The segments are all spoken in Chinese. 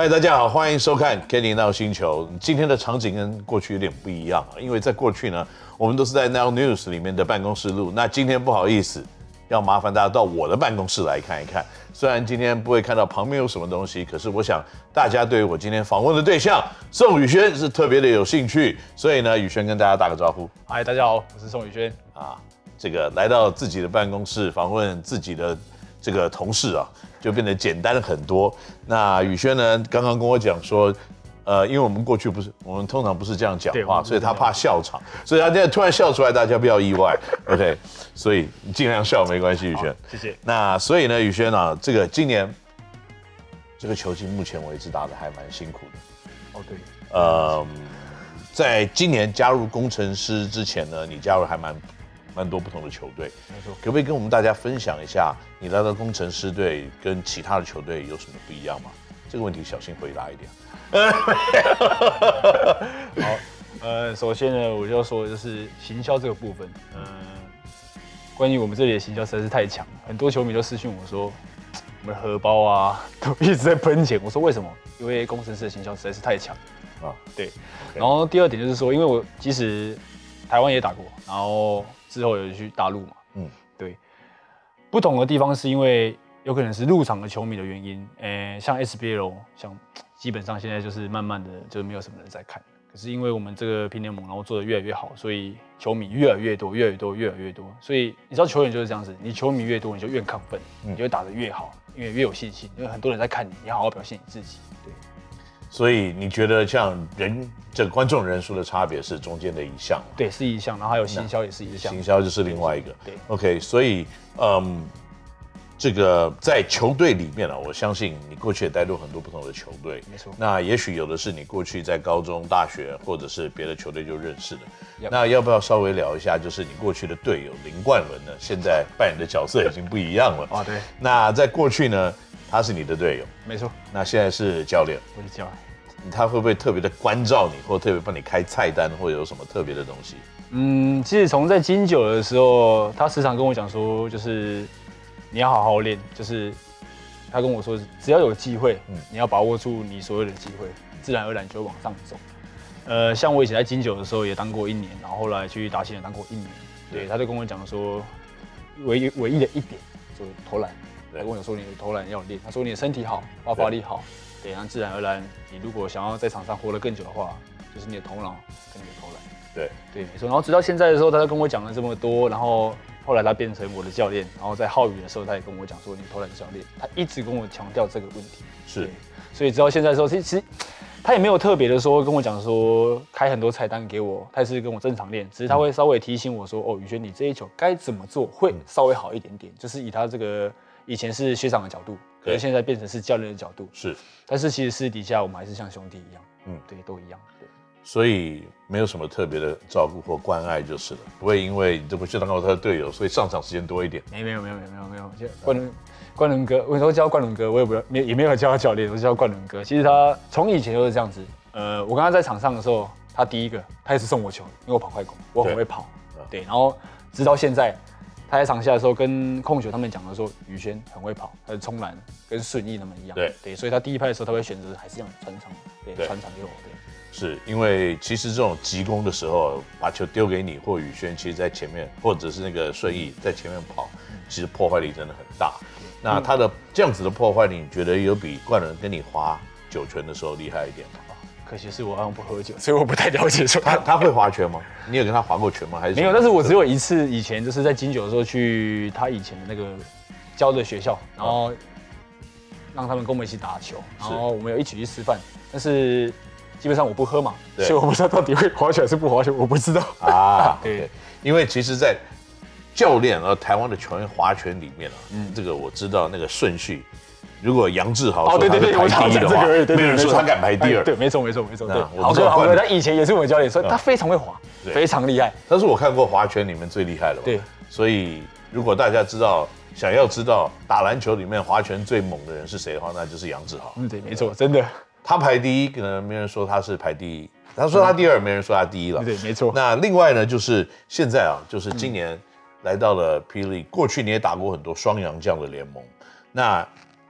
嗨，大家好，欢迎收看《Kenny NOW 星球》。今天的场景跟过去有点不一样啊，因为在过去呢，我们都是在 Now News 里面的办公室录。那今天不好意思，要麻烦大家到我的办公室来看一看。虽然今天不会看到旁边有什么东西，可是我想大家对于我今天访问的对象宋宇轩是特别的有兴趣，所以呢，宇轩跟大家打个招呼。嗨，大家好，我是宋宇轩啊。这个来到自己的办公室访问自己的这个同事啊，就变得简单很多。那宇轩呢，刚刚跟我讲说，呃，因为我们过去不是，我们通常不是这样讲话，所以他怕笑场，所以他现在突然笑出来，大家不要意外，OK？所以你尽量笑没关系，宇轩。谢谢。那所以呢，宇轩啊，这个今年这个球季目前为止打的还蛮辛苦的。哦，对。呃，在今年加入工程师之前呢，你加入还蛮。蛮多不同的球队，没错，可不可以跟我们大家分享一下，你来到工程师队跟其他的球队有什么不一样吗？这个问题小心回答一点。好，呃，首先呢，我就要说的就是行销这个部分，嗯、呃，关于我们这里的行销实在是太强，很多球迷都私讯我说，我们的荷包啊都一直在喷钱。我说为什么？因为工程师的行销实在是太强啊。对，然后第二点就是说，因为我即使台湾也打过，然后。之后有去大陆嘛？嗯，对。不同的地方是因为有可能是入场的球迷的原因，诶、欸，像 SBL，像基本上现在就是慢慢的就没有什么人在看。可是因为我们这个拼联盟，然后做的越来越好，所以球迷越来越多，越来越多，越来越多。所以你知道球员就是这样子，你球迷越多，你就越亢奋，你就会打得越好，因为越有信心，因为很多人在看你，你好好表现你自己。对。所以你觉得像人这个观众人数的差别是中间的一项？对，是一项，然后还有行销也是一项，行销就是另外一个。对，对，OK，所以嗯，这个在球队里面啊，我相信你过去也带入很多不同的球队，没错。那也许有的是你过去在高中、大学或者是别的球队就认识的。那要不要稍微聊一下，就是你过去的队友林冠伦呢？现在扮演的角色已经不一样了啊。对。那在过去呢？他是你的队友，没错。那现在是教练，我是教练。他会不会特别的关照你，或特别帮你开菜单，或者有什么特别的东西？嗯，其实从在金九的时候，他时常跟我讲说，就是你要好好练，就是他跟我说，只要有机会，嗯，你要把握住你所有的机会，自然而然就会往上走。呃，像我以前在金九的时候也当过一年，然后后来去达信也当过一年，对，他就跟我讲说，唯一唯一的一点就是投篮。他跟我说，你的投篮要练。他说你的身体好，爆发力好，对，然后自然而然，你如果想要在场上活得更久的话，就是你的头脑跟你的投篮。对对，没错。然后直到现在的时候，他就跟我讲了这么多，然后后来他变成我的教练，然后在浩宇的时候，他也跟我讲说，你投篮是要练。他一直跟我强调这个问题。是。所以直到现在的时候，其实其实他也没有特别的说跟我讲说开很多菜单给我，他也是跟我正常练，只是他会稍微提醒我说，哦，宇轩，你这一球该怎么做会稍微好一点点，就是以他这个。以前是学长的角度，可是现在变成是教练的角度。是，但是其实私底下我们还是像兄弟一样。嗯，对，都一样。对，所以没有什么特别的照顾或关爱就是了，不会因为你这不是当过他的队友，所以上场时间多一点。没没有没有没有没有没有，冠伦冠伦哥，我说叫冠伦哥，我也不没也没有叫他教练，我叫冠伦哥。其实他从以前就是这样子。呃，我跟他在场上的时候，他第一个他也是送我球，因为我跑快攻，我很会跑。对，然后直到现在。他在场下的时候，跟控球他们讲的说，宇轩很会跑，他的冲篮跟顺义他们一样。对对，所以他第一拍的时候，他会选择还是这样传长，对，传场给我。对，是因为其实这种急攻的时候，把球丢给你或宇轩，其实在前面，或者是那个顺义在前面跑，其实破坏力真的很大。那他的这样子的破坏力，你觉得有比冠伦跟你划九拳的时候厉害一点吗？可惜是我好像不喝酒，所以我不太了解说他他会划拳吗？你有跟他划过拳吗？还是没有？但是我只有一次，以前就是在金九的时候去他以前的那个教的学校，然后让他们跟我们一起打球，然后我们有一起去吃饭。但是基本上我不喝嘛，所以我不知道到底会划拳还是不划拳，我不知道啊。对，因为其实，在教练和台湾的球员划拳里面啊，嗯，这个我知道那个顺序。如果杨志豪说他排第一的话，没有人说他敢排第二。对，没错，没错，没错。对，好哥，好哥，他以前也是我教练，所以他非常会滑，非常厉害。他是我看过划拳里面最厉害的。对，所以如果大家知道，想要知道打篮球里面划拳最猛的人是谁的话，那就是杨志豪。嗯，对，没错，真的。他排第一，可能没人说他是排第一。他说他第二，没人说他第一了。对，没错。那另外呢，就是现在啊，就是今年来到了霹雳，过去你也打过很多双洋将的联盟，那。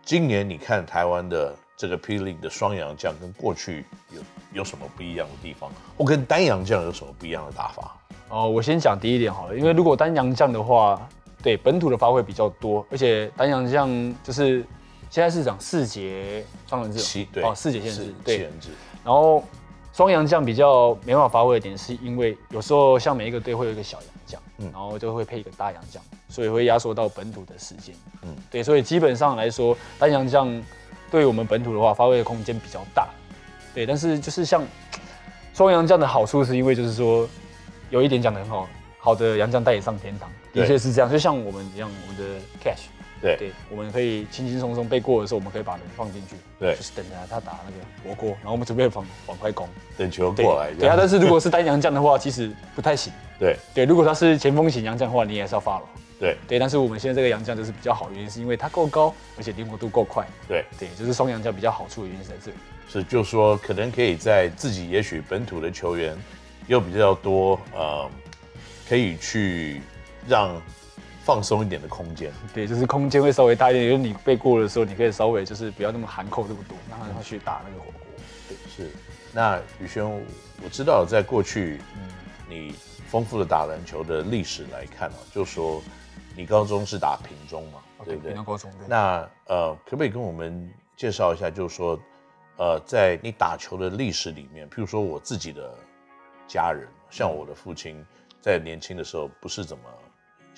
今年你看台湾的这个霹雳的双阳将跟过去有有什么不一样的地方？或跟单阳将有什么不一样的打法？哦，我先讲第一点好了，因为如果单阳将的话，对本土的发挥比较多，而且单阳将就是现在是讲四节双人制，七对哦四节限制，对，制。然后双洋将比较没办法发挥的点，是因为有时候像每一个队会有一个小洋将，嗯，然后就会配一个大洋将，所以会压缩到本土的时间，嗯，对，所以基本上来说，单洋将对于我们本土的话，发挥的空间比较大，对，但是就是像 双洋将的好处，是因为就是说。有一点讲的很好，好的洋将带你上天堂，的确是这样。就像我们一样，我们的 cash，对对，我们可以轻轻松松背过的时候，我们可以把人放进去，对，就是等着他打那个火锅，然后我们准备往往快攻，等球过来。对啊，但是如果是单阳将的话，其实不太行。对对，如果他是前锋型阳将的话，你也是要 follow。对对，但是我们现在这个洋将就是比较好的原因，是因为他够高，而且灵活度够快。对对，就是双阳将比较好处的原因是在这里。是，就是说可能可以在自己也许本土的球员又比较多，呃。可以去让放松一点的空间，对，就是空间会稍微大一点。因为你背过的时候，你可以稍微就是不要那么含扣这么多，让他去打那个火锅。对，是。那宇轩，我知道在过去，嗯，你丰富的打篮球的历史来看啊，就说你高中是打平中嘛，okay, 对不对？高中。那呃，可不可以跟我们介绍一下，就是说，呃，在你打球的历史里面，譬如说我自己的家人，像我的父亲。嗯在年轻的时候，不是怎么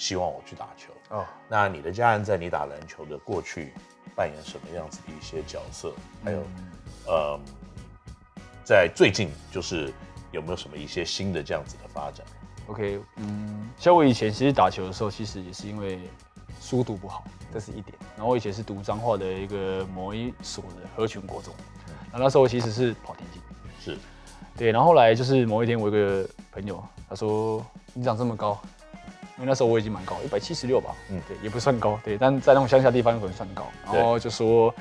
希望我去打球哦。那你的家人在你打篮球的过去扮演什么样子的一些角色？还有，嗯、呃，在最近就是有没有什么一些新的这样子的发展？OK，嗯，像我以前其实打球的时候，其实也是因为书读不好，这是一点。然后我以前是读彰化的一个某一所的合群国中，那、嗯、那时候我其实是跑田径，是。对，然后后来就是某一天，我有个朋友，他说：“你长这么高，因为那时候我已经蛮高，一百七十六吧，嗯，对，也不算高，对，但在那种乡下地方可能算高。然后就说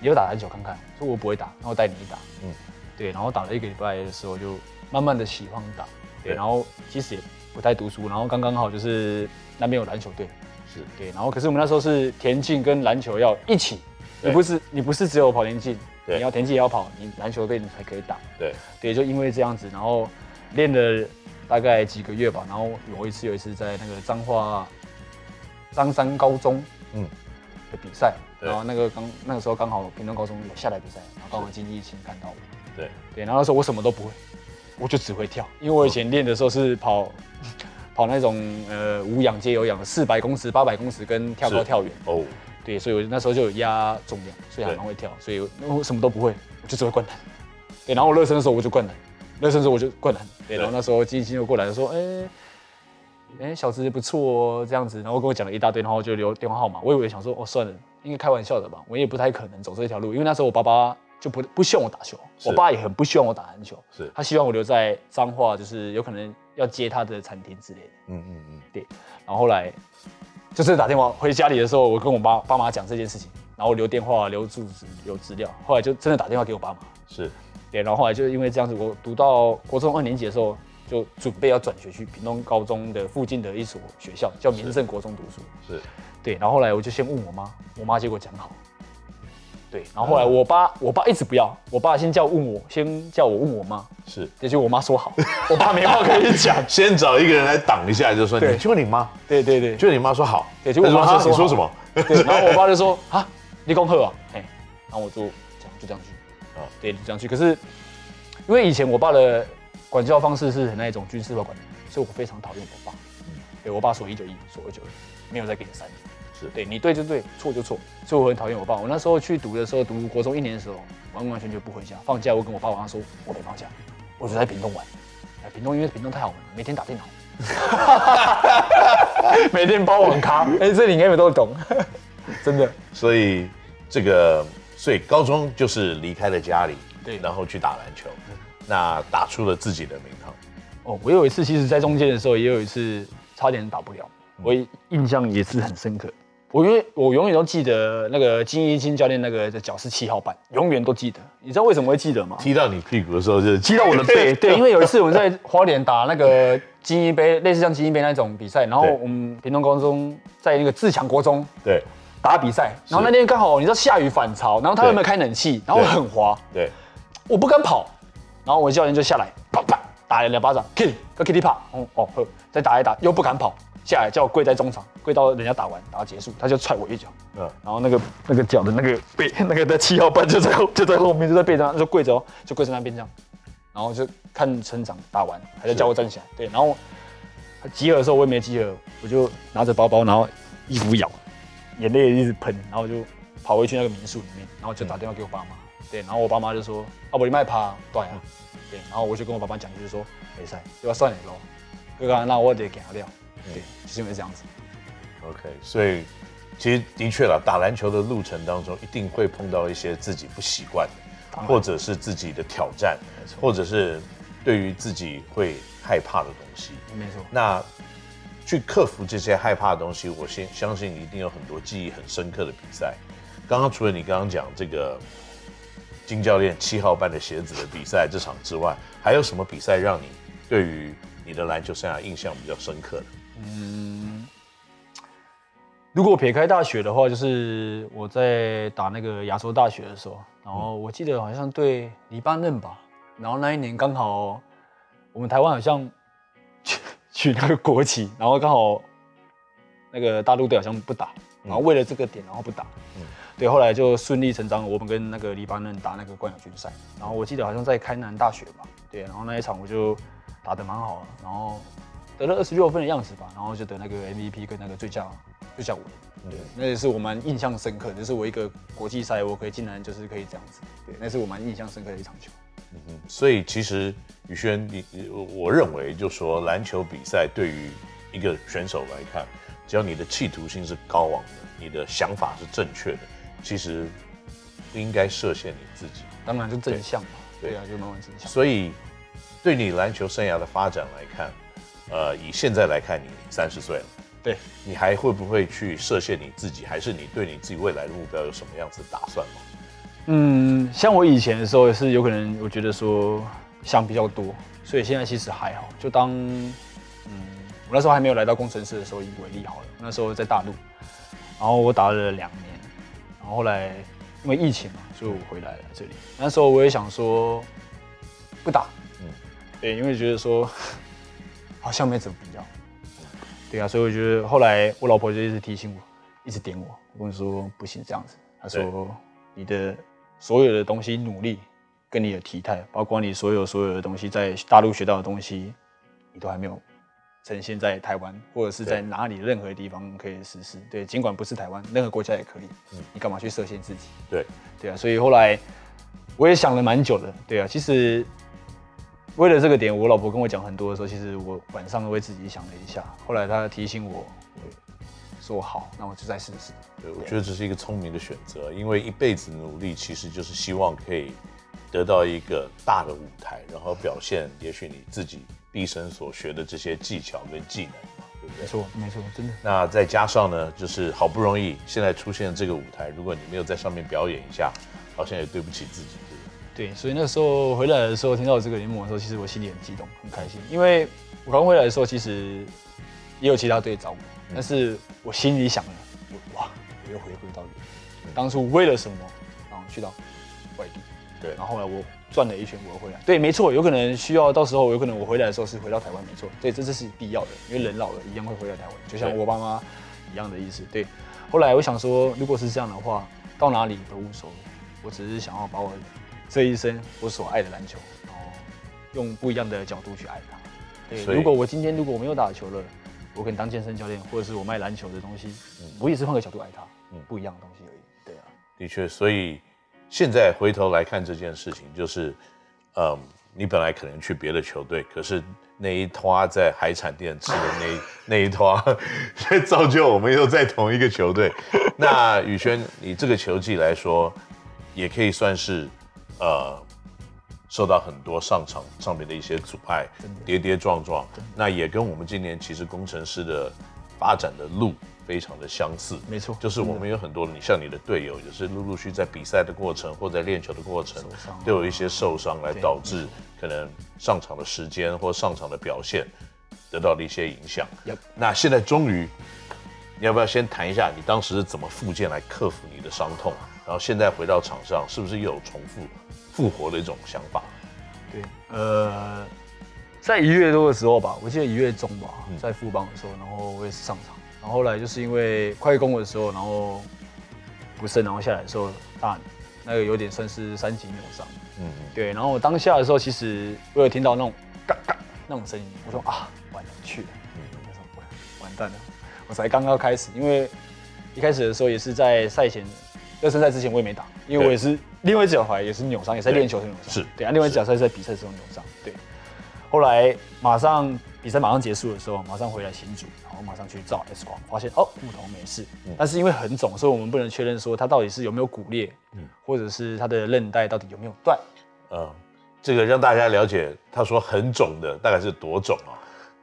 你要打篮球看看，说我不会打，然后带你打，嗯，对，然后打了一个礼拜的时候，就慢慢的喜欢打，对，然后其实也不太读书，然后刚刚好就是那边有篮球队，是。对，然后可是我们那时候是田径跟篮球要一起，你不是你不是只有跑田径。”对。你要田径也要跑，你篮球队你才可以打。对。对，就因为这样子，然后练了大概几个月吧，然后有一次有一次在那个彰化彰山高中嗯。的比赛，嗯、然后那个刚那个时候刚好屏东高中有下来比赛，然后刚好经济请看到我。对。对，然后那时候我什么都不会，我就只会跳，因为我以前练的时候是跑、嗯、跑那种呃无氧接有氧的四百公尺、八百公尺跟跳高跳远。哦。对，所以我那时候就有压重量，所以还蛮会跳，所以我什么都不会，我就只会灌篮。对，然后我热身的时候我就灌篮，热身的时候我就过来。对，然后那时候金星就过来说，哎，哎，小子不错哦，这样子，然后跟我讲了一大堆，然后就留电话号码。我以为想说，哦，算了，应该开玩笑的吧，我也不太可能走这条路，因为那时候我爸爸就不不希望我打球，我爸也很不希望我打篮球，是他希望我留在彰化，就是有可能要接他的餐厅之类的。嗯嗯嗯，对，然后后来。就是打电话回家里的时候，我跟我爸爸妈讲这件事情，然后留电话、留住址、留资料。后来就真的打电话给我爸妈，是，对。然后后来就因为这样子，我读到国中二年级的时候，就准备要转学去屏东高中的附近的一所学校，叫民正国中读书。是，对。然后后来我就先问我妈，我妈结果讲好。对，然后后来我爸，我爸一直不要，我爸先叫问我，先叫我问我妈，是，也就我妈说好，我爸没话可以讲，先找一个人来挡一下，就说你去问你妈，对对对，就你妈说好，对，就我妈说你说什么？对，然后我爸就说啊，你恭贺啊，哎，然后我就讲就这样去，啊，对，就这样去。可是因为以前我爸的管教方式是很那种军事化管理，所以我非常讨厌我爸，对我爸说一就一，说二就二，没有再给你三。是对，你对就对，错就错，所以我很讨厌我爸。我那时候去读的时候，读国中一年的时候，完完全全不回家。放假我跟我爸妈说，我没放假，我就在屏东玩。哎，屏东因为屏东太好玩了，每天打电脑，每天包网咖。哎，这里应该有都懂，真的。所以这个，所以高中就是离开了家里，对，然后去打篮球，那打出了自己的名堂。哦，我有一次，其实在中间的时候，也有一次差点打不了，我印象也是很深刻。我因为我永远都记得那个金一金教练那个的脚是七号板，永远都记得。你知道为什么会记得吗？踢到你屁股的时候就踢到我的背。对，因为有一次我们在花莲打那个金一杯，类似像金一杯那种比赛，然后我们屏东高中在那个自强国中，对，打比赛，然后那天刚好你知道下雨反潮，然后他有没有开冷气，然后很滑，对，我不敢跑，然后我教练就下来，啪啪打了两巴掌，Kitty 跟 Kitty 啪，哦哦呵，再打一打，又不敢跑，下来叫我跪在中场，跪到人家打完打到结束，他就踹我一脚，嗯，然后那个那个脚的那个背，那个的七号半就在后就在后面就在背上，就跪着哦，就跪在那边这样，然后就看成长打完，还在叫我站起来，对，然后。集合的时候我也没集合，我就拿着包包，然后衣服咬，眼泪也一直喷，然后就跑回去那个民宿里面，然后就打电话给我爸妈，对，然后我爸妈就说：“阿伯你卖趴，对啊，对。”然后我就跟我爸爸讲，就是说：“没事，就要算你喽，哥哥，那我得给他料。”对，就是因为这样子。OK，所以其实的确了，打篮球的路程当中，一定会碰到一些自己不习惯的，或者是自己的挑战，或者是对于自己会害怕的东西。没错，那去克服这些害怕的东西，我先相信一定有很多记忆很深刻的比赛。刚刚除了你刚刚讲这个金教练七号半的鞋子的比赛这场之外，还有什么比赛让你对于你的篮球生涯印象比较深刻的？嗯，如果撇开大学的话，就是我在打那个亚洲大学的时候，然后我记得好像对黎巴嫩吧，然后那一年刚好我们台湾好像。取那个国旗，然后刚好那个大陆队好像不打，然后为了这个点，然后不打。嗯，对，后来就顺理成章，我们跟那个黎巴嫩打那个冠亚军赛，然后我记得好像在开南大学吧，对，然后那一场我就打得蛮好的，然后得了二十六分的样子吧，然后就得那个 MVP 跟那个最佳最佳五人，对，那也是我蛮印象深刻，就是我一个国际赛我可以竟然就是可以这样子，对，那是我蛮印象深刻的一场球。嗯，所以其实宇轩，你我认为，就说篮球比赛对于一个选手来看，只要你的企图心是高昂的，你的想法是正确的，其实不应该设限你自己。当然就正向嘛，对，对啊，就慢慢正向。所以对你篮球生涯的发展来看，呃，以现在来看，你三十岁了，对，你还会不会去设限你自己？还是你对你自己未来的目标有什么样子的打算吗？嗯，像我以前的时候也是有可能，我觉得说想比较多，所以现在其实还好。就当嗯，我那时候还没有来到工程师的时候以为例好了。那时候在大陆，然后我打了两年，然后后来因为疫情嘛，所以我回来了这里。那时候我也想说不打，嗯，对，因为觉得说 好像没怎么比较，对啊，所以我觉得后来我老婆就一直提醒我，一直点我，我跟我说不行这样子，她说你的。所有的东西努力，跟你的体态，包括你所有所有的东西，在大陆学到的东西，你都还没有呈现在台湾，或者是在哪里任何地方可以实施。对，尽管不是台湾，任何国家也可以。嗯，你干嘛去设限自己？对，对啊。所以后来我也想了蛮久的。对啊，其实为了这个点，我老婆跟我讲很多的时候，其实我晚上都会自己想了一下。后来她提醒我。说好，那我就再试试。对，我觉得这是一个聪明的选择，因为一辈子努力，其实就是希望可以得到一个大的舞台，然后表现，也许你自己毕生所学的这些技巧跟技能嘛，对不对？没错，没错，真的。那再加上呢，就是好不容易现在出现这个舞台，如果你没有在上面表演一下，好像也对不起自己，对所以那时候回来的时候，听到这个联盟的时候，其实我心里很激动，很开心，因为我刚回来的时候，其实也有其他队找我。但是我心里想了，哇，我又回归到当初为了什么，然后去到外地，对，然后后来我转了一圈，我又回来，对，没错，有可能需要到时候，有可能我回来的时候是回到台湾，没错，对，这这是必要的，因为人老了一样会回到台湾，就像我爸妈一样的意思，对。后来我想说，如果是这样的话，到哪里都无所谓，我只是想要把我这一生我所爱的篮球，然后用不一样的角度去爱它。对，如果我今天如果我没有打球了。我可能当健身教练，或者是我卖篮球的东西，嗯，我也是换个角度爱它，嗯，不一样的东西而已。对啊，的确，所以现在回头来看这件事情，就是，嗯，你本来可能去别的球队，可是那一拖在海产店吃的那 那一拖，造就我们又在同一个球队。那宇轩，你这个球技来说，也可以算是，呃。受到很多上场上面的一些阻碍，跌跌撞撞，那也跟我们今年其实工程师的发展的路非常的相似。没错，就是我们有很多你像你的队友，也是陆陆续续在比赛的过程或在练球的过程，都有一些受伤，来导致可能上场的时间或上场的表现得到了一些影响。那现在终于你要不要先谈一下你当时是怎么复健来克服你的伤痛？然后现在回到场上，是不是又有重复复活的一种想法？对，呃，在一月多的时候吧，我记得一月中吧，在富邦的时候，然后我也是上场，然后后来就是因为快攻的时候，然后不慎，然后下来的时候大那个有点算是三级扭伤。嗯，对，然后我当下的时候，其实我有听到那种嘎嘎那种声音，我说啊，完了去了，完蛋了，我才刚刚开始，因为一开始的时候也是在赛前。热身赛之前我也没打，因为我也是另外一只脚踝也是扭伤，也是在练球的时候扭伤。是对啊，另外一只脚踝是在比赛的时候扭伤。对，后来马上比赛马上结束的时候，马上回来新竹，然后马上去照 X 光，发现哦木头没事，但是因为很肿，所以我们不能确认说它到底是有没有骨裂，嗯，或者是它的韧带到底有没有断。嗯，这个让大家了解，他说很肿的大概是多肿啊？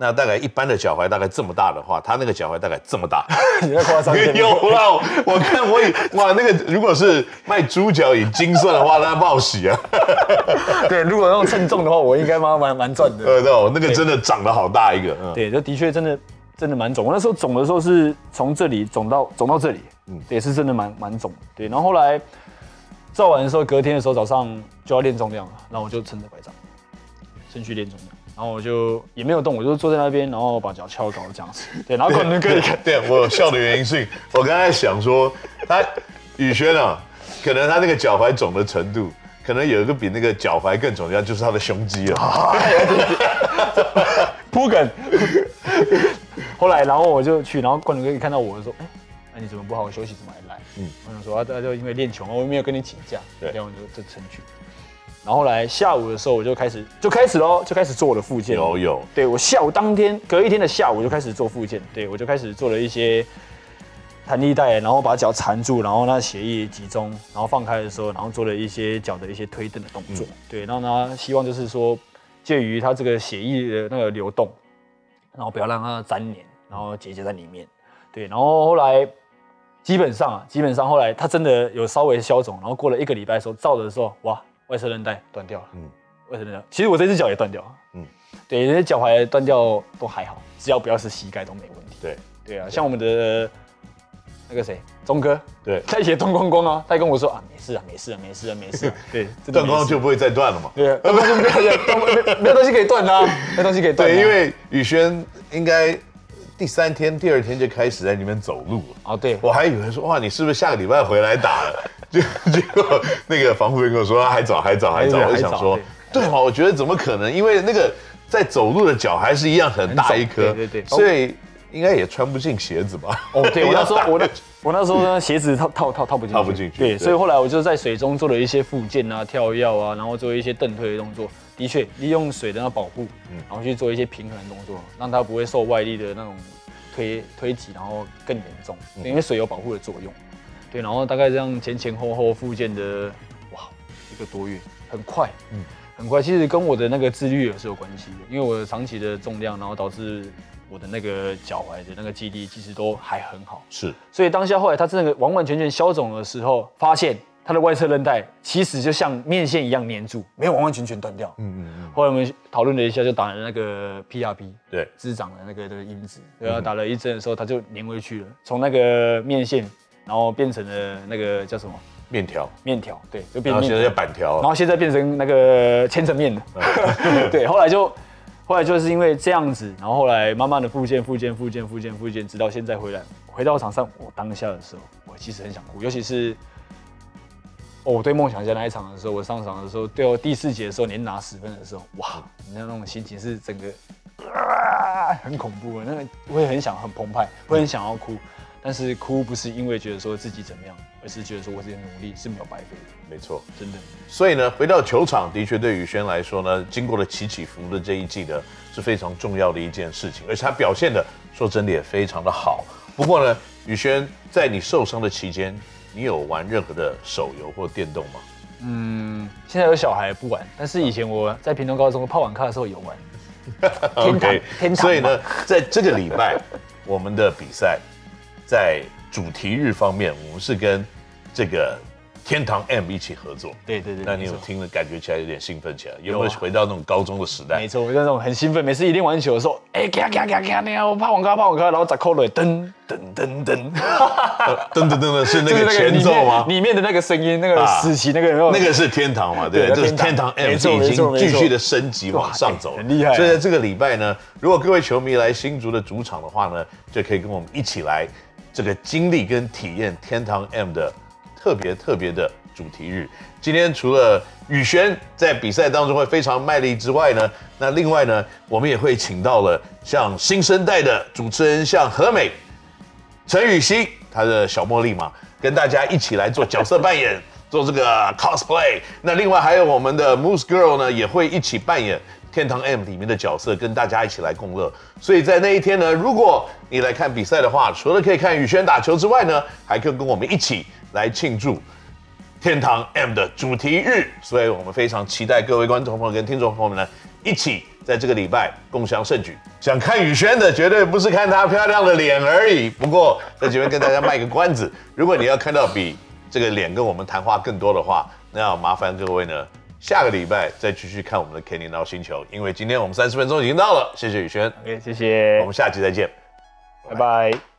那大概一般的脚踝大概这么大的话，他那个脚踝大概这么大。你在夸张？有啦，我看我以哇，那个如果是卖猪脚以斤算的话，那报喜啊。对，如果用称重的话，我应该蛮蛮蛮赚的。对对，那个真的长得好大一个。嗯，对，这的确真的真的蛮肿。我那时候肿的时候是从这里肿到肿到这里，嗯，也是真的蛮蛮肿。对，然后后来照完的时候，隔天的时候早上就要练重量了，然后我就撑着拐杖，先去练重量。然后我就也没有动，我就坐在那边，然后把脚翘高这样子。对，然后可能可以看。对，我有笑的原因是，我刚才想说，他宇轩啊，可能他那个脚踝肿的程度，可能有一个比那个脚踝更肿的，就是他的胸肌了。铺梗。后来，然后我就去，然后冠伦哥一看到我就说：“哎，那你怎么不好好休息，怎么还来？”嗯，我想说啊，他就因为练球嘛，我没有跟你请假。对，然后就就成去。然后来下午的时候，我就开始就开始喽，就开始做我的复健。有有，对我下午当天隔一天的下午就开始做复健，对我就开始做了一些弹力带，然后把脚缠住，然后让血液集中，然后放开的时候，然后做了一些脚的一些推蹬的动作，嗯、对，然后呢，希望就是说介于他这个血液的那个流动，然后不要让它粘黏，然后结节在里面，对，然后后来基本上啊，基本上后来它真的有稍微消肿，然后过了一个礼拜的时候照的时候，哇！外侧韧带。断掉了，嗯，外侧韧带，其实我这只脚也断掉了，嗯，对，那些脚踝断掉都还好，只要不要是膝盖都没问题。对，对啊，像我们的那个谁，钟哥，对，他也断光光啊，他跟我说啊，没事啊，没事啊，没事啊，没事啊，对，断光就不会再断了嘛。对，断光就没有没有东西可以断啊，没东西可以断。对，因为宇轩应该第三天、第二天就开始在里面走路了。哦，对，我还以为说哇，你是不是下个礼拜回来打了？就结果那个防护员跟我说还早还早还早，我就想说对嘛？我觉得怎么可能？因为那个在走路的脚还是一样很大一颗，对对对，所以应该也穿不进鞋子吧？哦，对，我那时候我的我那时候呢鞋子套套套套不进去，套不进去。对，所以后来我就在水中做了一些附件啊、跳跃啊，然后做一些蹬腿的动作。的确，利用水的那保护，然后去做一些平衡的动作，让它不会受外力的那种推推挤，然后更严重，因为水有保护的作用。对，然后大概这样前前后后复健的，哇，一个多月，很快，嗯，很快。其实跟我的那个自律也是有关系的，因为我的长期的重量，然后导致我的那个脚踝的那个肌力其实都还很好。是，所以当下后来他真的完完全全消肿的时候，发现他的外侧韧带其实就像面线一样粘住，没有完完全全断掉。嗯嗯嗯。后来我们讨论了一下，就打了那个 PRP，对，滋长的那个的因子，然后打了一针的时候，他就粘回去了，从那个面线。然后变成了那个叫什么面条？面条，对，就变成现在叫板条。然后现在变成那个千层面了。对，后来就后来就是因为这样子，然后后来慢慢的复健、复健、复健、复健、复健，直到现在回来回到场上，我当下的时候，我其实很想哭，尤其是哦，我对梦想家那一场的时候，我上场的时候，对我第四节的时候连拿十分的时候，哇，你那种心情是整个啊，很恐怖的，那个会很想很澎湃，会很想要哭。但是哭不是因为觉得说自己怎么样，而是觉得说我自己的努力是没有白费的。没错，真的。所以呢，回到球场，的确对宇轩来说呢，经过了起起伏伏的这一季呢，是非常重要的一件事情，而且他表现的说真的也非常的好。不过呢，宇轩在你受伤的期间，你有玩任何的手游或电动吗？嗯，现在有小孩不玩，但是以前我在平东高中泡网咖的时候有玩。天堂，天堂。所以呢，在这个礼拜，我们的比赛。在主题日方面，我们是跟这个天堂 M 一起合作。对对对，那你有听了，感觉起来有点兴奋起来，有没有回到那种高中的时代？没错，我就那种很兴奋，每次一练完球的时候，哎，嘎嘎嘎嘎嘎，我怕网咖，怕网咖，然后砸扣了，噔噔噔噔，噔噔噔 噔是那个前奏吗？里面的那个声音，那个死棋那个有那个是天堂嘛？对，这是天堂 M 已经继续的升级往上走，很厉害。所以在这个礼拜呢，如果各位球迷来新竹的主场的话呢，就可以跟我们一起来这个经历跟体验天堂 M 的特别特别的。主题日，今天除了宇轩在比赛当中会非常卖力之外呢，那另外呢，我们也会请到了像新生代的主持人，像和美、陈雨希，他的小茉莉嘛，跟大家一起来做角色扮演，做这个 cosplay。那另外还有我们的 Moose Girl 呢，也会一起扮演天堂 M 里面的角色，跟大家一起来共乐。所以在那一天呢，如果你来看比赛的话，除了可以看宇轩打球之外呢，还可以跟我们一起来庆祝。天堂 M 的主题日，所以我们非常期待各位观众朋友跟听众朋友们呢，一起在这个礼拜共享盛举。想看宇轩的，绝对不是看他漂亮的脸而已。不过在这边跟大家卖个关子，如果你要看到比这个脸跟我们谈话更多的话，那要麻烦各位呢，下个礼拜再继续看我们的 Kenny NOW 星球，因为今天我们三十分钟已经到了。谢谢宇轩，谢谢，我们下期再见，拜拜。